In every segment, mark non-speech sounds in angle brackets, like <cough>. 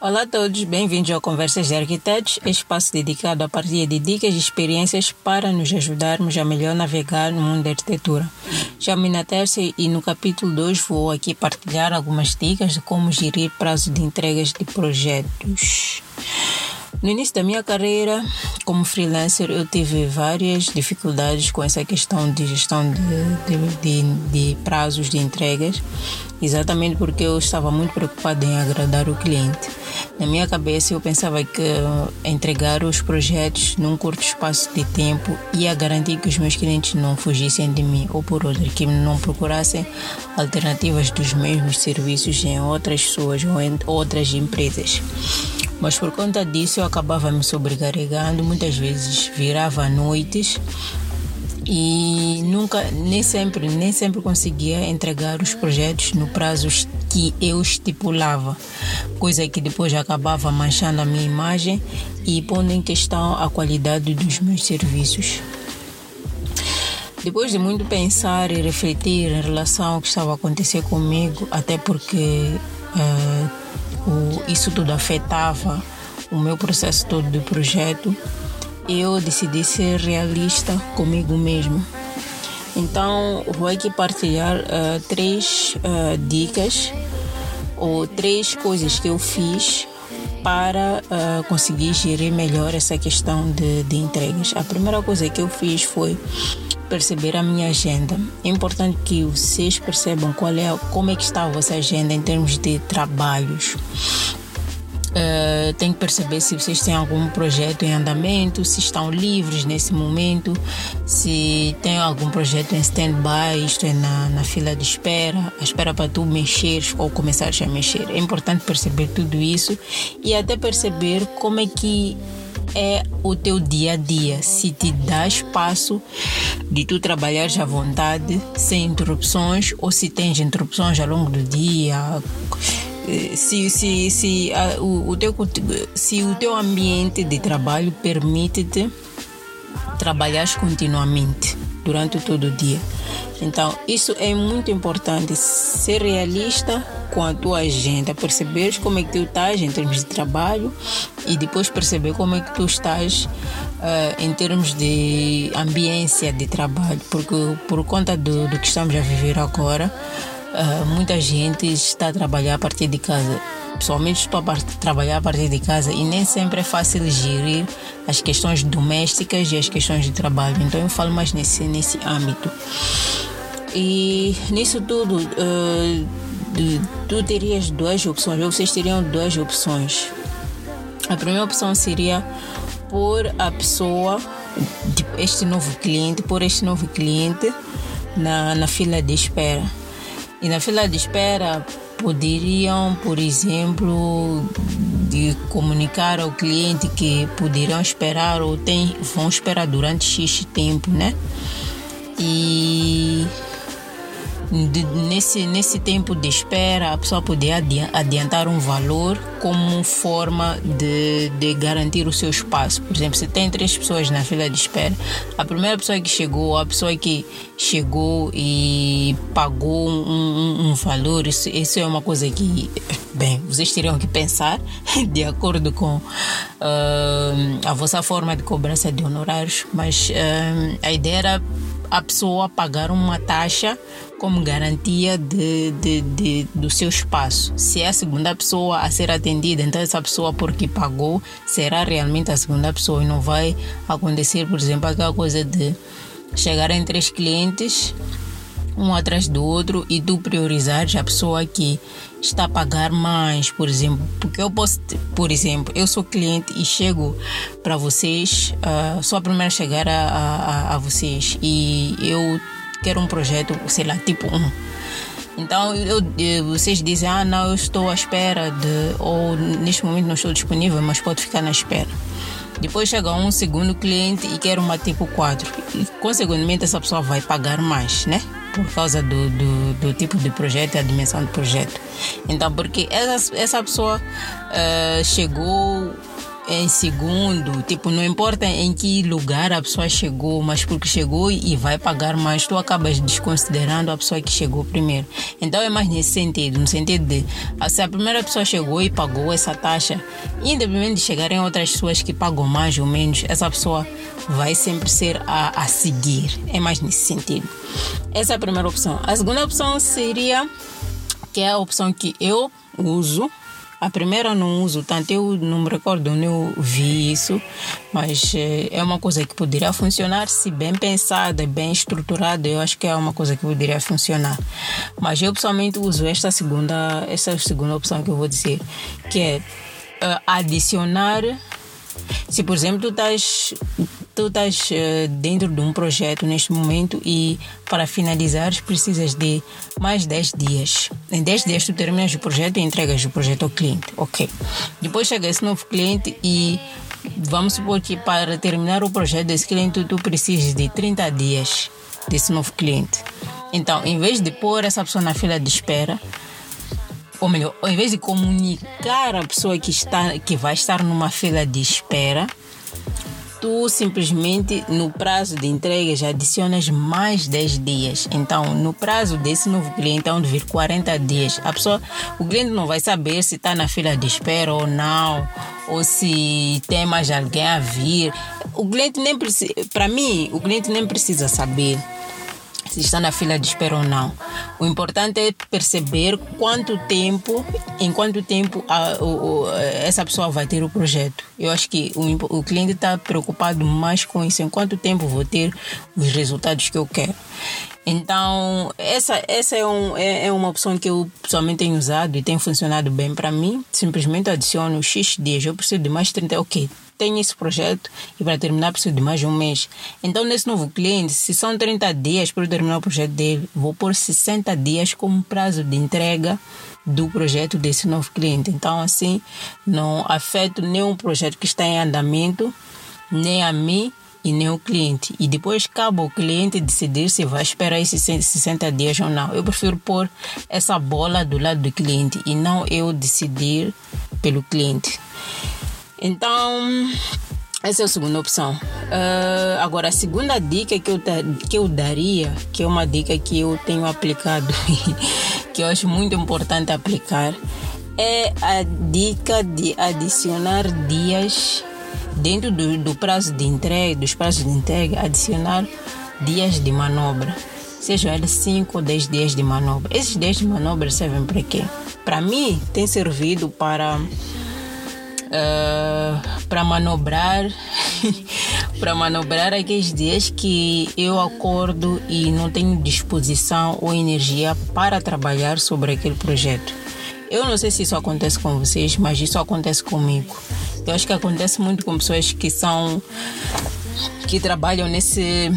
Olá a todos, bem-vindos ao Conversas de Arquitetos, espaço dedicado à partilha de dicas e experiências para nos ajudarmos a melhor navegar no mundo da arquitetura. Chamo-me na terça e no capítulo 2 vou aqui partilhar algumas dicas de como gerir prazo de entregas de projetos. No início da minha carreira como freelancer, eu tive várias dificuldades com essa questão de gestão de, de, de, de prazos de entregas, exatamente porque eu estava muito preocupada em agradar o cliente. Na minha cabeça, eu pensava que entregar os projetos num curto espaço de tempo ia garantir que os meus clientes não fugissem de mim, ou por outro, que não procurassem alternativas dos mesmos serviços em outras pessoas ou em outras empresas. Mas por conta disso eu acabava me sobrecarregando, muitas vezes virava noites e nunca, nem sempre, nem sempre conseguia entregar os projetos no prazo que eu estipulava, coisa que depois acabava manchando a minha imagem e pondo em questão a qualidade dos meus serviços. Depois de muito pensar e refletir em relação ao que estava a acontecer comigo, até porque uh, o, isso tudo afetava o meu processo todo do projeto, eu decidi ser realista comigo mesmo. Então, vou aqui partilhar uh, três uh, dicas ou três coisas que eu fiz para uh, conseguir gerir melhor essa questão de, de entregas. A primeira coisa que eu fiz foi perceber a minha agenda. É importante que vocês percebam qual é, como é que está a vossa agenda em termos de trabalhos. Uh, tem que perceber se vocês têm algum projeto em andamento, se estão livres nesse momento, se tem algum projeto em stand-by, isto é, na, na fila de espera, a espera para tu mexeres ou começares a mexer. É importante perceber tudo isso e até perceber como é que é o teu dia a dia, se te dá espaço de tu trabalhares à vontade, sem interrupções, ou se tens interrupções ao longo do dia, eh, se, se, se, a, o, o, teu, se o teu ambiente de trabalho permite-te trabalhar continuamente durante todo o dia. Então, isso é muito importante, ser realista com a tua agenda, perceber como é que tu estás em termos de trabalho e depois perceber como é que tu estás uh, em termos de ambiência de trabalho, porque por conta do, do que estamos a viver agora, uh, muita gente está a trabalhar a partir de casa. Pessoalmente estou a trabalhar a partir de casa e nem sempre é fácil gerir as questões domésticas e as questões de trabalho. Então eu falo mais nesse, nesse âmbito. E nisso tudo, uh, tu terias duas opções, ou vocês teriam duas opções. A primeira opção seria pôr a pessoa, este novo cliente, pôr este novo cliente na, na fila de espera. E na fila de espera poderiam, por exemplo, de comunicar ao cliente que poderão esperar ou tem, vão esperar durante X tempo, né? E de, nesse, nesse tempo de espera, a pessoa poder adiantar um valor como forma de, de garantir o seu espaço. Por exemplo, se tem três pessoas na fila de espera, a primeira pessoa que chegou, a pessoa que chegou e pagou um, um, um valor, isso, isso é uma coisa que, bem, vocês teriam que pensar <laughs> de acordo com uh, a vossa forma de cobrança de honorários, mas uh, a ideia era a pessoa pagar uma taxa como garantia de, de, de, do seu espaço. Se é a segunda pessoa a ser atendida, então essa pessoa porque pagou será realmente a segunda pessoa e não vai acontecer, por exemplo, aquela coisa de chegarem três clientes um atrás do outro e tu priorizares a pessoa que está a pagar mais, por exemplo. Porque eu posso, por exemplo, eu sou cliente e chego para vocês, uh, sou a primeira a chegar a, a, a vocês e eu quero um projeto, sei lá, tipo um. Então eu, vocês dizem, ah não, eu estou à espera de, ou neste momento não estou disponível, mas pode ficar na espera. Depois chega um segundo cliente e quer uma tipo 4. E, consequentemente, essa pessoa vai pagar mais, né? Por causa do, do, do tipo de projeto e a dimensão do projeto. Então, porque essa, essa pessoa uh, chegou em segundo, tipo, não importa em que lugar a pessoa chegou, mas porque chegou e vai pagar mais, tu acabas desconsiderando a pessoa que chegou primeiro. Então é mais nesse sentido, no sentido de se a primeira pessoa chegou e pagou essa taxa, independente de chegarem outras pessoas que pagam mais ou menos, essa pessoa vai sempre ser a, a seguir. É mais nesse sentido. Essa é a primeira opção. A segunda opção seria que é a opção que eu uso a primeira não uso tanto, eu não me recordo onde eu vi isso, mas eh, é uma coisa que poderia funcionar se bem pensada, bem estruturada, eu acho que é uma coisa que poderia funcionar. Mas eu pessoalmente uso esta segunda, essa segunda opção que eu vou dizer, que é uh, adicionar se, por exemplo, tu estás, tu estás uh, dentro de um projeto neste momento e para finalizar precisas de mais 10 dias. Em 10 dias tu terminas o projeto e entregas o projeto ao cliente. Ok. Depois chega esse novo cliente e vamos supor que para terminar o projeto desse cliente tu precisas de 30 dias desse novo cliente. Então, em vez de pôr essa pessoa na fila de espera, ou melhor, ao invés de comunicar a pessoa que, está, que vai estar numa fila de espera, tu simplesmente no prazo de entrega já adicionas mais 10 dias. Então, no prazo desse novo cliente, onde vir 40 dias, a pessoa, o cliente não vai saber se está na fila de espera ou não, ou se tem mais alguém a vir. O cliente nem precisa, para mim, o cliente nem precisa saber se está na fila de espera ou não. O importante é perceber quanto tempo, em quanto tempo a, o, essa pessoa vai ter o projeto. Eu acho que o, o cliente está preocupado mais com isso, em quanto tempo vou ter os resultados que eu quero. Então, essa, essa é, um, é, é, uma opção que eu pessoalmente tenho usado e tem funcionado bem para mim. Simplesmente adiciono X dias, eu preciso de mais 30, ok tenho esse projeto e para terminar preciso de mais um mês. Então, nesse novo cliente, se são 30 dias para eu terminar o projeto dele, vou pôr 60 dias como prazo de entrega do projeto desse novo cliente. Então, assim, não afeto nenhum projeto que está em andamento, nem a mim e nem o cliente. E depois cabe ao cliente decidir se vai esperar esses 60 dias ou não. Eu prefiro pôr essa bola do lado do cliente e não eu decidir pelo cliente. Então, essa é a segunda opção. Uh, agora, a segunda dica que eu, que eu daria, que é uma dica que eu tenho aplicado <laughs> que eu acho muito importante aplicar, é a dica de adicionar dias dentro do, do prazo de entrega, dos prazos de entrega, adicionar dias de manobra. Sejam eles 5 ou 10 dias de manobra. Esses dias de manobra servem para quê? Para mim, tem servido para uh, para manobrar <laughs> para manobrar aqueles dias que eu acordo e não tenho disposição ou energia para trabalhar sobre aquele projeto. Eu não sei se isso acontece com vocês, mas isso acontece comigo. Eu acho que acontece muito com pessoas que são que trabalham nesse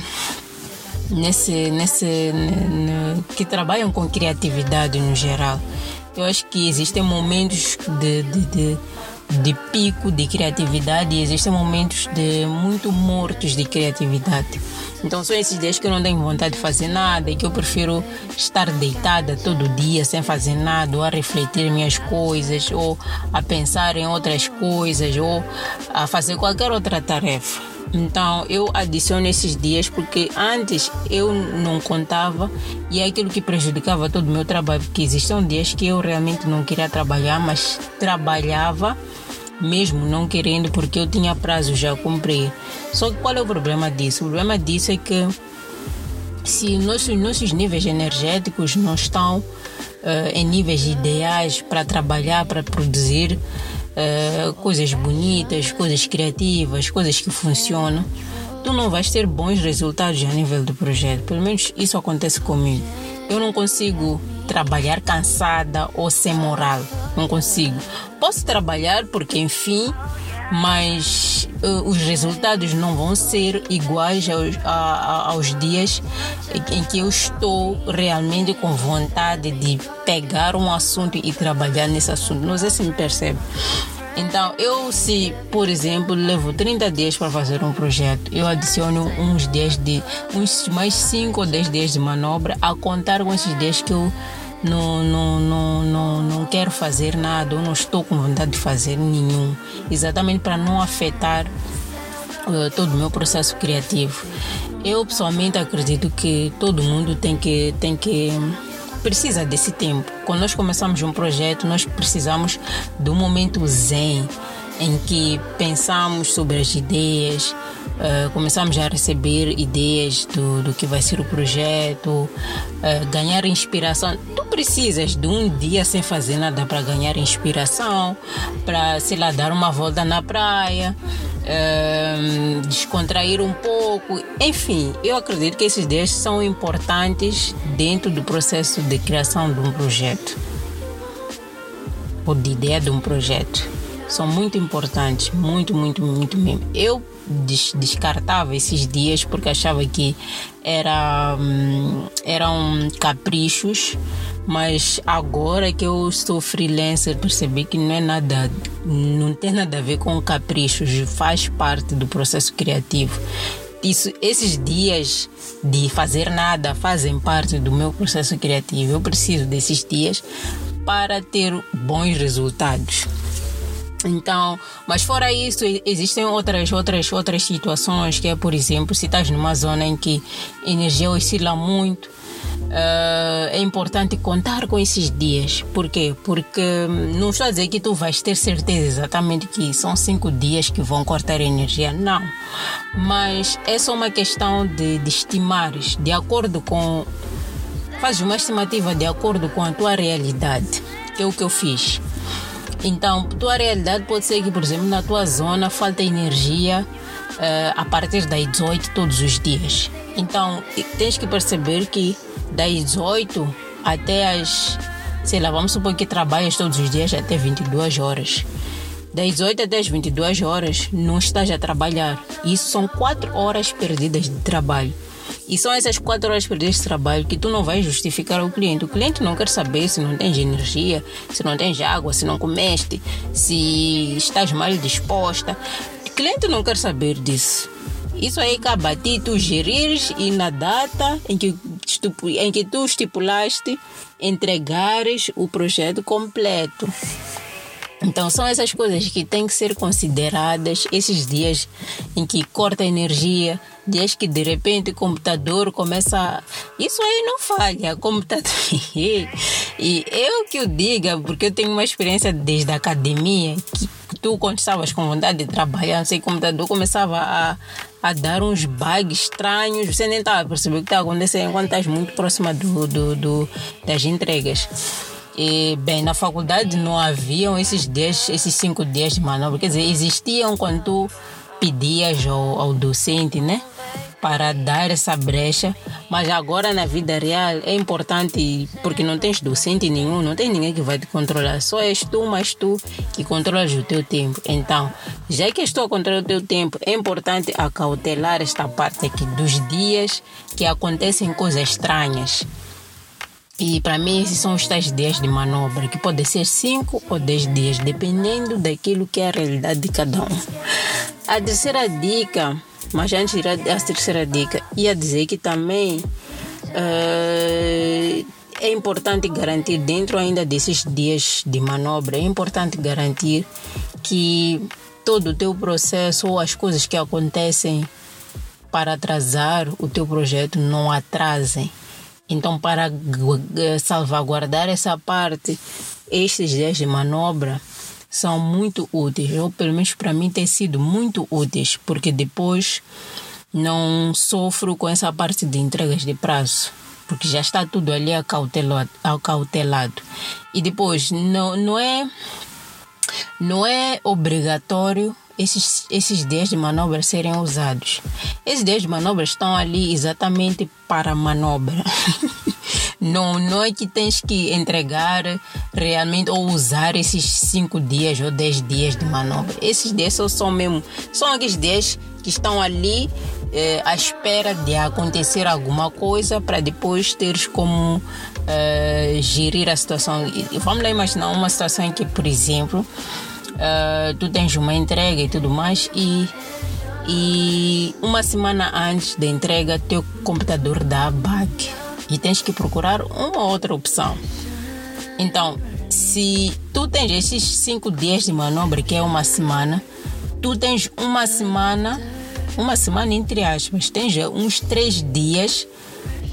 nesse nesse que trabalham com criatividade no geral. Eu acho que existem momentos de, de, de de pico de criatividade e existem momentos de muito mortos de criatividade. Então são esses dias que eu não tenho vontade de fazer nada e que eu prefiro estar deitada todo dia sem fazer nada, ou a refletir minhas coisas, ou a pensar em outras coisas, ou a fazer qualquer outra tarefa. Então eu adiciono esses dias porque antes eu não contava e é aquilo que prejudicava todo o meu trabalho, porque existiam dias que eu realmente não queria trabalhar, mas trabalhava mesmo não querendo porque eu tinha prazo já cumprir. Só que qual é o problema disso? O problema disso é que se nossos, nossos níveis energéticos não estão uh, em níveis ideais para trabalhar, para produzir uh, coisas bonitas, coisas criativas, coisas que funcionam, tu não vais ter bons resultados a nível do projeto. Pelo menos isso acontece comigo. Eu não consigo trabalhar cansada ou sem moral. Não consigo. Posso trabalhar porque, enfim, mas uh, os resultados não vão ser iguais aos, a, aos dias em que eu estou realmente com vontade de pegar um assunto e trabalhar nesse assunto. Não sei se me percebe. Então, eu se, por exemplo, levo 30 dias para fazer um projeto, eu adiciono uns 10 de uns mais 5 ou 10 dias de manobra a contar com esses dias que eu não, não, não, não, não quero fazer nada, ou não estou com vontade de fazer nenhum, exatamente para não afetar uh, todo o meu processo criativo. Eu pessoalmente acredito que todo mundo tem que, tem que precisa desse tempo. Quando nós começamos um projeto, nós precisamos um momento zen em que pensamos sobre as ideias, uh, começamos a receber ideias do, do que vai ser o projeto, uh, ganhar inspiração. Tu precisas de um dia sem fazer nada para ganhar inspiração, para, sei lá, dar uma volta na praia. Uh, descontrair um pouco, enfim, eu acredito que esses dias são importantes dentro do processo de criação de um projeto ou de ideia de um projeto são muito importantes, muito, muito, muito mesmo. Eu descartava esses dias porque achava que era, hum, eram caprichos, mas agora que eu sou freelancer percebi que não é nada, não tem nada a ver com caprichos, faz parte do processo criativo. Isso, esses dias de fazer nada fazem parte do meu processo criativo. Eu preciso desses dias para ter bons resultados. Então, mas fora isso, existem outras, outras, outras situações que é, por exemplo, se estás numa zona em que a energia oscila muito, uh, é importante contar com esses dias. Por quê? Porque não estou a dizer que tu vais ter certeza exatamente que são cinco dias que vão cortar a energia, não. Mas é só uma questão de, de estimares, de acordo com. Faz uma estimativa de acordo com a tua realidade, que é o que eu fiz então, tua realidade pode ser que, por exemplo, na tua zona falta energia uh, a partir das 18 todos os dias. Então, tens que perceber que das 18 até as, sei lá, vamos supor que trabalhas todos os dias até 22 horas. Das 18 até as 22 horas não estás a trabalhar. Isso são 4 horas perdidas de trabalho. E são essas quatro horas perdidas de trabalho que tu não vais justificar ao cliente. O cliente não quer saber se não tens energia, se não tens água, se não comeste, se estás mal disposta. O cliente não quer saber disso. Isso aí cabe a ti tu gerires e na data em que, em que tu estipulaste entregares o projeto completo. Então são essas coisas que têm que ser consideradas esses dias em que corta energia, dias que de repente o computador começa. A... Isso aí não falha, computador. e eu que o diga, porque eu tenho uma experiência desde a academia, que tu quando estavas com vontade de trabalhar, sei, o computador começava a, a dar uns bugs estranhos, você nem estava percebendo o que está acontecendo enquanto estás muito próxima do, do, do das entregas. E, bem, na faculdade não haviam esses dias, esses cinco dias de manobra. Quer dizer, existiam quando tu pedias ao, ao docente, né? Para dar essa brecha, mas agora na vida real é importante porque não tens docente nenhum, não tem ninguém que vai te controlar, só és tu, mas tu que controlas o teu tempo. Então, já que estou a controlar o teu tempo, é importante acautelar esta parte aqui dos dias que acontecem coisas estranhas e para mim esses são os tais dias de manobra, que podem ser 5 ou 10 dias, dependendo daquilo que é a realidade de cada um. A terceira dica, mas antes de ir à terceira dica, ia dizer que também uh, é importante garantir, dentro ainda desses dias de manobra, é importante garantir que todo o teu processo ou as coisas que acontecem para atrasar o teu projeto não atrasem então, para salvaguardar essa parte, estes dias de manobra são muito úteis, ou pelo menos para mim tem sido muito úteis, porque depois não sofro com essa parte de entregas de prazo, porque já está tudo ali acautelado. acautelado. E depois, não, não, é, não é obrigatório esses, esses dias de manobra serem usados. Esses dias de manobra estão ali exatamente para manobra. <laughs> não, não é que tens que entregar realmente ou usar esses 5 dias ou 10 dias de manobra. Esses dias só são mesmo, são aqueles dias que estão ali eh, à espera de acontecer alguma coisa para depois teres como eh, gerir a situação. Vamos lá imaginar uma situação em que, por exemplo, uh, tu tens uma entrega e tudo mais e e uma semana antes da entrega teu computador dá bug e tens que procurar uma outra opção. Então, se tu tens esses cinco dias de manobra, que é uma semana, tu tens uma semana, uma semana entre aspas, tens uns três dias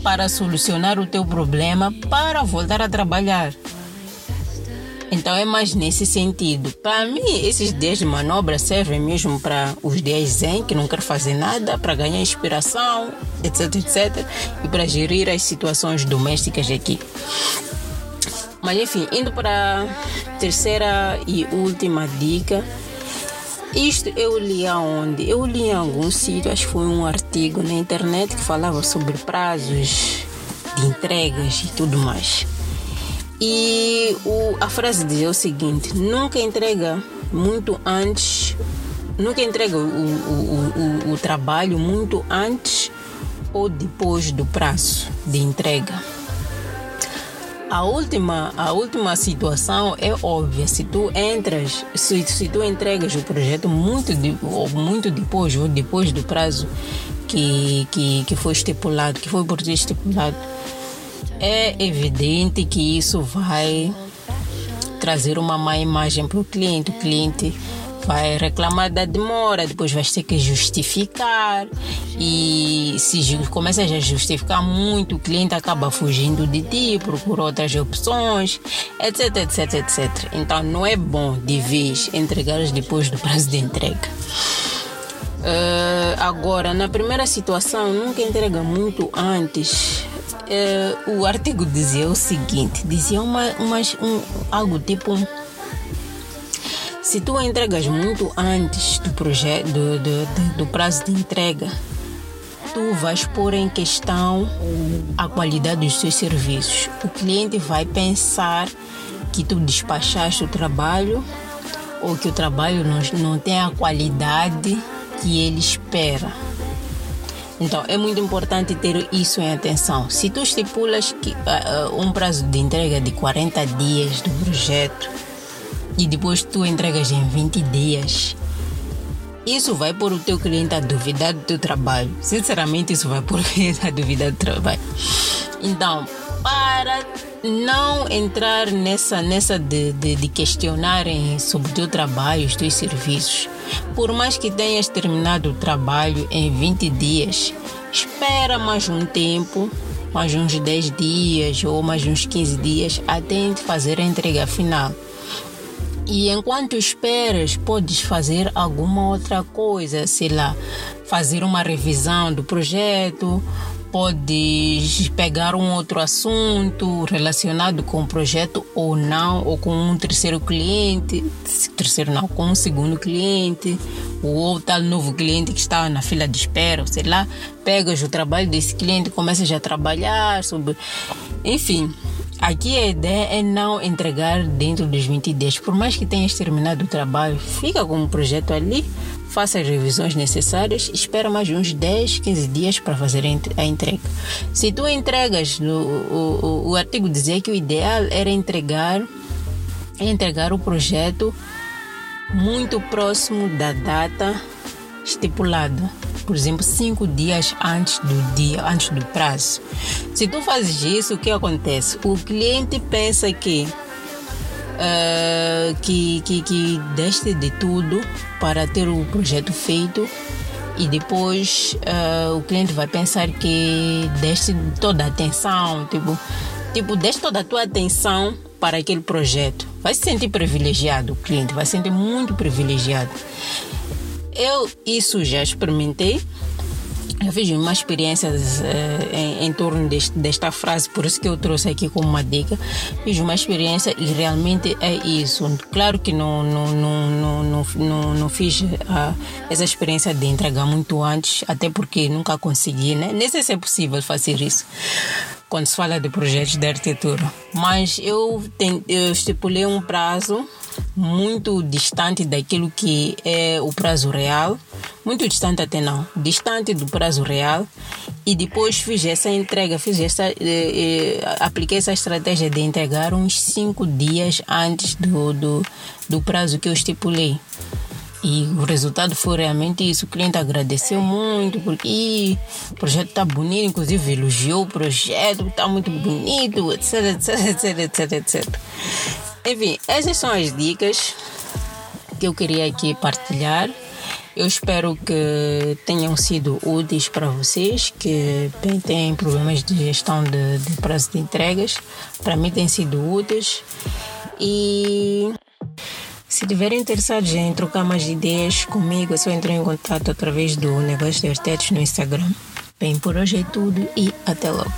para solucionar o teu problema para voltar a trabalhar. Então é mais nesse sentido. Para mim, esses dias de manobra servem mesmo para os dias zen, que não quer fazer nada, para ganhar inspiração, etc, etc, e para gerir as situações domésticas aqui. Mas enfim, indo para a terceira e última dica. Isto eu li aonde? Eu li em algum sítio, acho que foi um artigo na internet que falava sobre prazos de entregas e tudo mais. E o, a frase dizia o seguinte: nunca entrega muito antes, nunca entrega o, o, o, o trabalho muito antes ou depois do prazo de entrega. A última, a última situação é óbvia. Se tu entras, se, se tu entregas o projeto muito, de, ou muito depois, ou depois do prazo que, que, que foi estipulado, que foi por ti estipulado, é evidente que isso vai trazer uma má imagem para o cliente. O cliente vai reclamar da demora, depois vai ter que justificar e se começa a justificar muito, o cliente acaba fugindo de ti, procura outras opções, etc, etc, etc. Então não é bom de vez entregar depois do prazo de entrega. Uh, agora, na primeira situação, nunca entrega muito antes uh, o artigo dizia o seguinte: dizia uma, uma, um, algo tipo. Se tu entregas muito antes do, projeto, do, do, do, prazo de entrega, tu vais pôr em questão a qualidade dos teus serviços. O cliente vai pensar que tu despachaste o trabalho ou que o trabalho não, não tem a qualidade que ele espera. Então é muito importante ter isso em atenção. Se tu estipulas que, uh, um prazo de entrega de 40 dias do projeto e depois tu entregas em 20 dias, isso vai pôr o teu cliente a duvidar do teu trabalho. Sinceramente, isso vai pôr o cliente a duvidar do trabalho. Então, para não entrar nessa, nessa de, de, de questionarem sobre o teu trabalho, os teus serviços. Por mais que tenhas terminado o trabalho em 20 dias, espera mais um tempo, mais uns 10 dias ou mais uns 15 dias até fazer a entrega final. E enquanto esperas, podes fazer alguma outra coisa, sei lá, fazer uma revisão do projeto podes pegar um outro assunto relacionado com o projeto ou não, ou com um terceiro cliente, terceiro não, com um segundo cliente, ou tal novo cliente que está na fila de espera, sei lá, pegas o trabalho desse cliente, começas a trabalhar sobre. Enfim, aqui a ideia é não entregar dentro dos 20 dias. Por mais que tenhas terminado o trabalho, fica com o projeto ali faça as revisões necessárias, espera mais uns 10, 15 dias para fazer a entrega. Se tu entregas, no, o, o, o artigo dizia que o ideal era entregar, entregar o projeto muito próximo da data estipulada. Por exemplo, cinco dias antes do dia, antes do prazo. Se tu fazes isso, o que acontece? O cliente pensa que uh, que, que, que deste de tudo para ter o projeto feito e depois uh, o cliente vai pensar que deste toda a atenção, tipo, tipo, deste toda a tua atenção para aquele projeto. Vai se sentir privilegiado, o cliente vai se sentir muito privilegiado. Eu isso já experimentei eu fiz uma experiência uh, em, em, torno deste, desta frase, por isso que eu trouxe aqui como uma dica. Fiz uma experiência e realmente é isso. Claro que não, não, não, não, não, não, não fiz uh, essa experiência de entregar muito antes, até porque nunca consegui, né? Nem sei se é possível fazer isso quando se fala de projetos de arquitetura. Mas eu, eu estipulei um prazo muito distante daquilo que é o prazo real, muito distante até não, distante do prazo real, e depois fiz essa entrega, fiz essa, eh, eh, apliquei essa estratégia de entregar uns cinco dias antes do, do, do prazo que eu estipulei. E o resultado foi realmente isso. O cliente agradeceu muito, porque o projeto está bonito, inclusive elogiou o projeto, está muito bonito, etc, etc, etc, etc, etc. Enfim, essas são as dicas que eu queria aqui partilhar. Eu espero que tenham sido úteis para vocês que têm problemas de gestão de, de prazo de entregas. Para mim têm sido úteis. E se tiverem interessados em trocar mais ideias comigo, é só entrar em contato através do Negócio de Artetes no Instagram. Bem, por hoje é tudo e até logo.